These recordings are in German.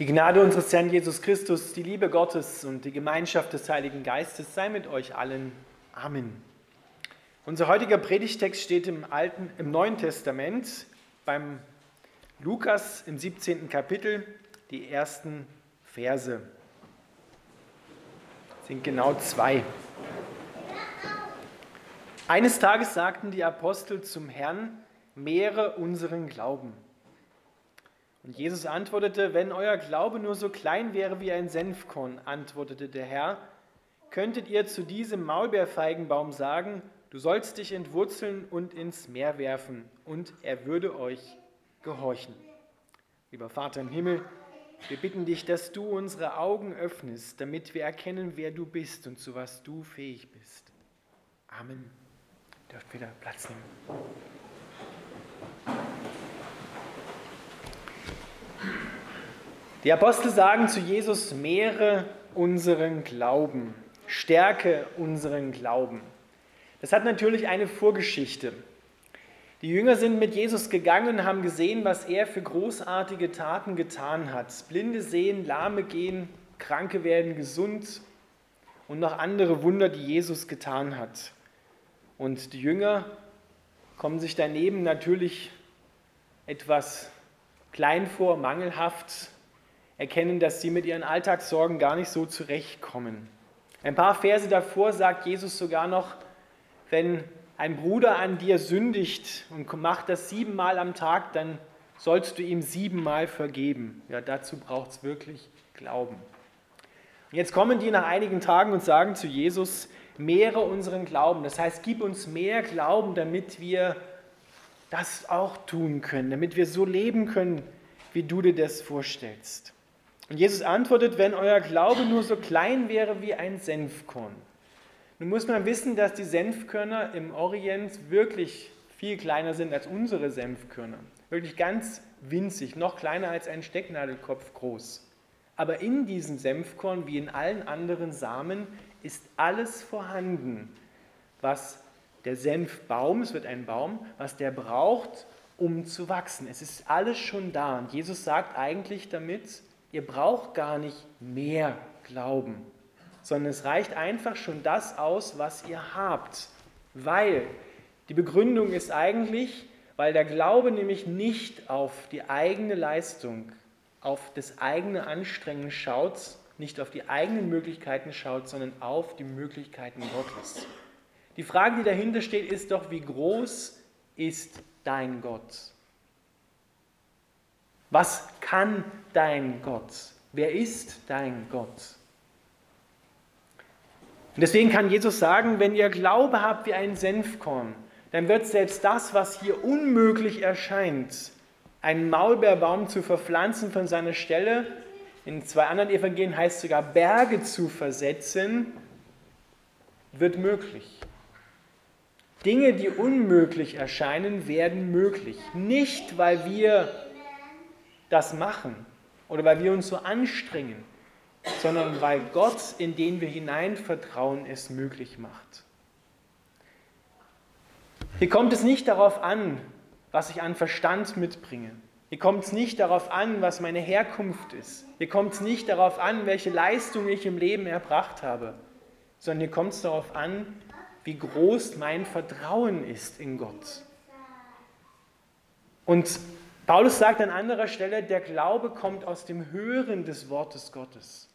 Die Gnade unseres Herrn Jesus Christus, die Liebe Gottes und die Gemeinschaft des Heiligen Geistes sei mit euch allen. Amen. Unser heutiger Predigtext steht im, Alten, im Neuen Testament beim Lukas im 17. Kapitel, die ersten Verse. Das sind genau zwei. Eines Tages sagten die Apostel zum Herrn, mehre unseren Glauben. Und Jesus antwortete, wenn euer Glaube nur so klein wäre wie ein Senfkorn, antwortete der Herr, könntet ihr zu diesem Maulbeerfeigenbaum sagen, du sollst dich entwurzeln und ins Meer werfen, und er würde euch gehorchen. Lieber Vater im Himmel, wir bitten dich, dass du unsere Augen öffnest, damit wir erkennen, wer du bist und zu was du fähig bist. Amen. Ihr dürft wieder Platz nehmen. Die Apostel sagen zu Jesus, mehre unseren Glauben, stärke unseren Glauben. Das hat natürlich eine Vorgeschichte. Die Jünger sind mit Jesus gegangen und haben gesehen, was er für großartige Taten getan hat. Blinde sehen, Lahme gehen, Kranke werden gesund und noch andere Wunder, die Jesus getan hat. Und die Jünger kommen sich daneben natürlich etwas klein vor, mangelhaft erkennen, dass sie mit ihren Alltagssorgen gar nicht so zurechtkommen. Ein paar Verse davor sagt Jesus sogar noch, wenn ein Bruder an dir sündigt und macht das siebenmal am Tag, dann sollst du ihm siebenmal vergeben. Ja, dazu braucht es wirklich Glauben. Und jetzt kommen die nach einigen Tagen und sagen zu Jesus, mehre unseren Glauben. Das heißt, gib uns mehr Glauben, damit wir das auch tun können, damit wir so leben können, wie du dir das vorstellst. Und Jesus antwortet, wenn euer Glaube nur so klein wäre wie ein Senfkorn. Nun muss man wissen, dass die Senfkörner im Orient wirklich viel kleiner sind als unsere Senfkörner. Wirklich ganz winzig, noch kleiner als ein Stecknadelkopf groß. Aber in diesen Senfkorn, wie in allen anderen Samen, ist alles vorhanden, was der Senfbaum, es wird ein Baum, was der braucht, um zu wachsen. Es ist alles schon da. Und Jesus sagt eigentlich damit, ihr braucht gar nicht mehr Glauben, sondern es reicht einfach schon das aus, was ihr habt. Weil die Begründung ist eigentlich, weil der Glaube nämlich nicht auf die eigene Leistung, auf das eigene Anstrengen schaut, nicht auf die eigenen Möglichkeiten schaut, sondern auf die Möglichkeiten Gottes. Die Frage, die dahinter steht, ist doch, wie groß ist dein Gott? Was kann dein Gott? Wer ist dein Gott? Und deswegen kann Jesus sagen, wenn ihr Glaube habt wie ein Senfkorn, dann wird selbst das, was hier unmöglich erscheint, einen Maulbeerbaum zu verpflanzen von seiner Stelle, in zwei anderen Evangelien heißt sogar Berge zu versetzen, wird möglich. Dinge, die unmöglich erscheinen, werden möglich. Nicht, weil wir das machen oder weil wir uns so anstrengen, sondern weil Gott, in den wir hineinvertrauen, es möglich macht. Hier kommt es nicht darauf an, was ich an Verstand mitbringe. Hier kommt es nicht darauf an, was meine Herkunft ist. Hier kommt es nicht darauf an, welche Leistung ich im Leben erbracht habe, sondern hier kommt es darauf an, wie groß mein Vertrauen ist in Gott. Und Paulus sagt an anderer Stelle, der Glaube kommt aus dem Hören des Wortes Gottes.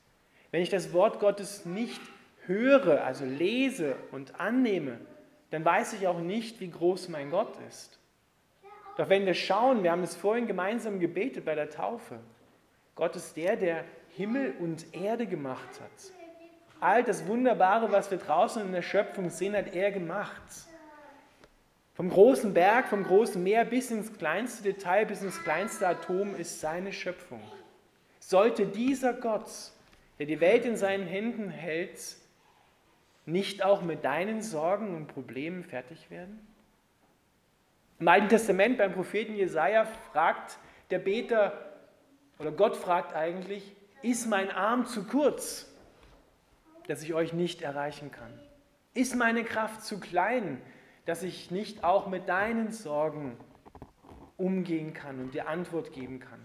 Wenn ich das Wort Gottes nicht höre, also lese und annehme, dann weiß ich auch nicht, wie groß mein Gott ist. Doch wenn wir schauen, wir haben es vorhin gemeinsam gebetet bei der Taufe, Gott ist der, der Himmel und Erde gemacht hat. All das Wunderbare, was wir draußen in der Schöpfung sehen, hat er gemacht. Vom großen Berg, vom großen Meer bis ins kleinste Detail, bis ins kleinste Atom ist seine Schöpfung. Sollte dieser Gott, der die Welt in seinen Händen hält, nicht auch mit deinen Sorgen und Problemen fertig werden? Im Alten Testament beim Propheten Jesaja fragt der Beter, oder Gott fragt eigentlich, ist mein Arm zu kurz, dass ich euch nicht erreichen kann? Ist meine Kraft zu klein, dass ich nicht auch mit deinen Sorgen umgehen kann und dir Antwort geben kann.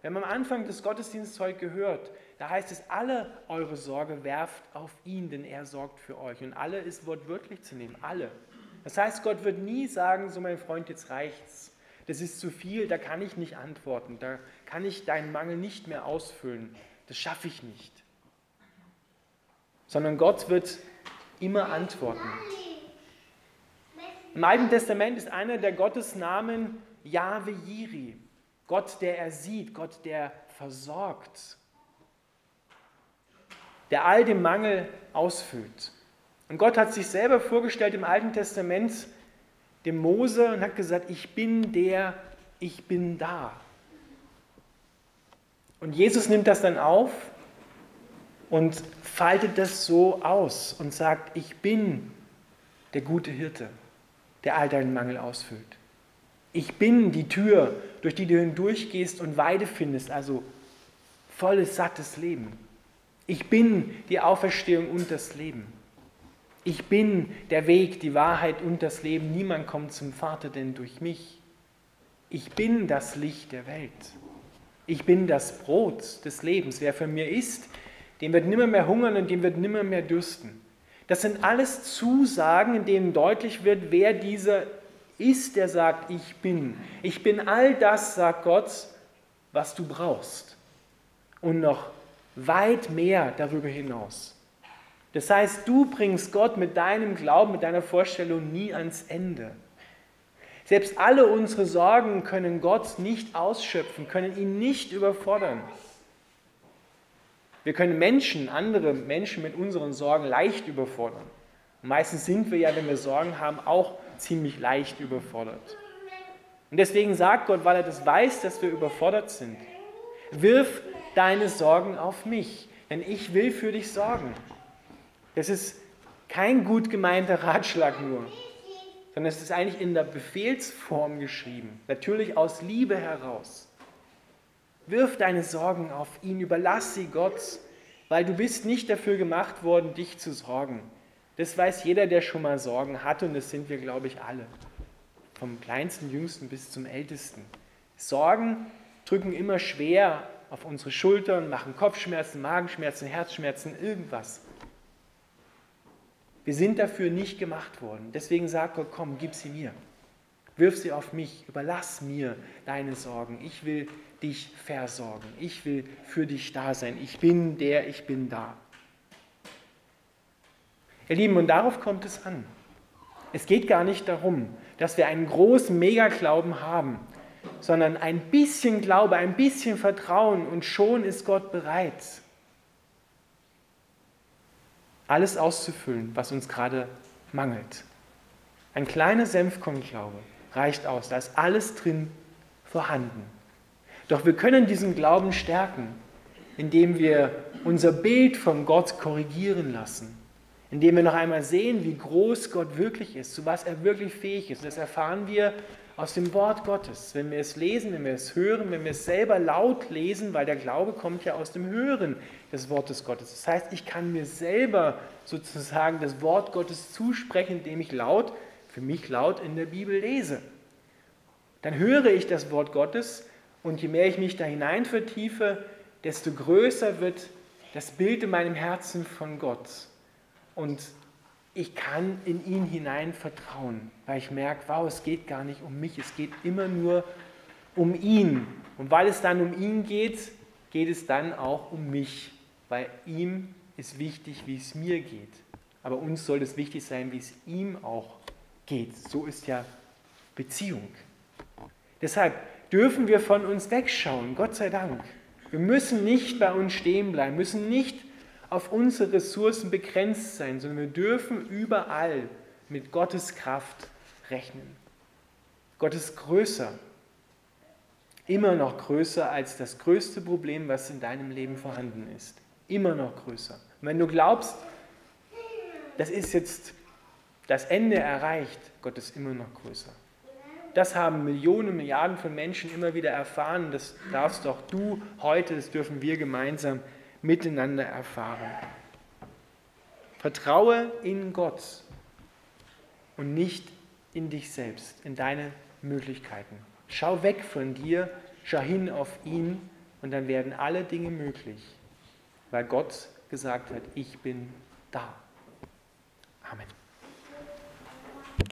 Wir haben am Anfang des Gottesdienstes heute gehört, da heißt es, alle eure Sorge werft auf ihn, denn er sorgt für euch. Und alle ist wortwörtlich zu nehmen, alle. Das heißt, Gott wird nie sagen, so mein Freund, jetzt reicht's. Das ist zu viel, da kann ich nicht antworten, da kann ich deinen Mangel nicht mehr ausfüllen. Das schaffe ich nicht. Sondern Gott wird immer antworten. Im Alten Testament ist einer der Gottesnamen Yahweh Yiri. Gott, der er sieht, Gott, der versorgt, der all den Mangel ausfüllt. Und Gott hat sich selber vorgestellt im Alten Testament dem Mose und hat gesagt, ich bin der, ich bin da. Und Jesus nimmt das dann auf und faltet das so aus und sagt, ich bin der gute Hirte, der all deinen Mangel ausfüllt. Ich bin die Tür, durch die du hindurchgehst und Weide findest, also volles, sattes Leben. Ich bin die Auferstehung und das Leben. Ich bin der Weg, die Wahrheit und das Leben. Niemand kommt zum Vater denn durch mich. Ich bin das Licht der Welt. Ich bin das Brot des Lebens. Wer von mir isst, dem wird nimmer mehr hungern und dem wird nimmer mehr dürsten. Das sind alles Zusagen, in denen deutlich wird, wer dieser ist, der sagt, ich bin. Ich bin all das, sagt Gott, was du brauchst. Und noch weit mehr darüber hinaus. Das heißt, du bringst Gott mit deinem Glauben, mit deiner Vorstellung nie ans Ende. Selbst alle unsere Sorgen können Gott nicht ausschöpfen, können ihn nicht überfordern. Wir können Menschen, andere Menschen mit unseren Sorgen leicht überfordern. Und meistens sind wir ja, wenn wir Sorgen haben, auch ziemlich leicht überfordert. Und deswegen sagt Gott, weil er das weiß, dass wir überfordert sind, wirf deine Sorgen auf mich, denn ich will für dich sorgen. Das ist kein gut gemeinter Ratschlag nur, sondern es ist eigentlich in der Befehlsform geschrieben, natürlich aus Liebe heraus. Wirf deine Sorgen auf ihn, überlass sie Gott, weil du bist nicht dafür gemacht worden, dich zu sorgen. Das weiß jeder, der schon mal Sorgen hat und das sind wir, glaube ich, alle. Vom kleinsten, jüngsten bis zum ältesten. Sorgen drücken immer schwer auf unsere Schultern, machen Kopfschmerzen, Magenschmerzen, Herzschmerzen, irgendwas. Wir sind dafür nicht gemacht worden. Deswegen sagt Gott, komm, gib sie mir. Wirf sie auf mich, überlass mir deine Sorgen. Ich will dich versorgen. Ich will für dich da sein. Ich bin der, ich bin da. Ihr Lieben, und darauf kommt es an. Es geht gar nicht darum, dass wir einen großen Megaglauben haben, sondern ein bisschen Glaube, ein bisschen Vertrauen und schon ist Gott bereit, alles auszufüllen, was uns gerade mangelt. Ein kleiner Senfkornglaube reicht aus, da ist alles drin vorhanden. Doch wir können diesen Glauben stärken, indem wir unser Bild von Gott korrigieren lassen, indem wir noch einmal sehen, wie groß Gott wirklich ist, zu was er wirklich fähig ist. Und das erfahren wir aus dem Wort Gottes. Wenn wir es lesen, wenn wir es hören, wenn wir es selber laut lesen, weil der Glaube kommt ja aus dem Hören des Wortes Gottes. Das heißt, ich kann mir selber sozusagen das Wort Gottes zusprechen, indem ich laut, für mich laut in der Bibel lese. Dann höre ich das Wort Gottes und je mehr ich mich da hinein vertiefe, desto größer wird das Bild in meinem Herzen von Gott. Und ich kann in ihn hinein vertrauen, weil ich merke, wow, es geht gar nicht um mich, es geht immer nur um ihn. Und weil es dann um ihn geht, geht es dann auch um mich, weil ihm ist wichtig, wie es mir geht. Aber uns soll es wichtig sein, wie es ihm auch geht. So ist ja Beziehung. Deshalb dürfen wir von uns wegschauen, Gott sei Dank. Wir müssen nicht bei uns stehen bleiben, müssen nicht auf unsere Ressourcen begrenzt sein, sondern wir dürfen überall mit Gottes Kraft rechnen. Gott ist größer, immer noch größer als das größte Problem, was in deinem Leben vorhanden ist. Immer noch größer. Und wenn du glaubst, das ist jetzt das Ende erreicht, Gott ist immer noch größer. Das haben Millionen, Milliarden von Menschen immer wieder erfahren. Das darfst doch du heute, das dürfen wir gemeinsam miteinander erfahren. Vertraue in Gott und nicht in dich selbst, in deine Möglichkeiten. Schau weg von dir, schau hin auf ihn Und dann werden alle Dinge möglich, weil Gott gesagt hat, ich bin da.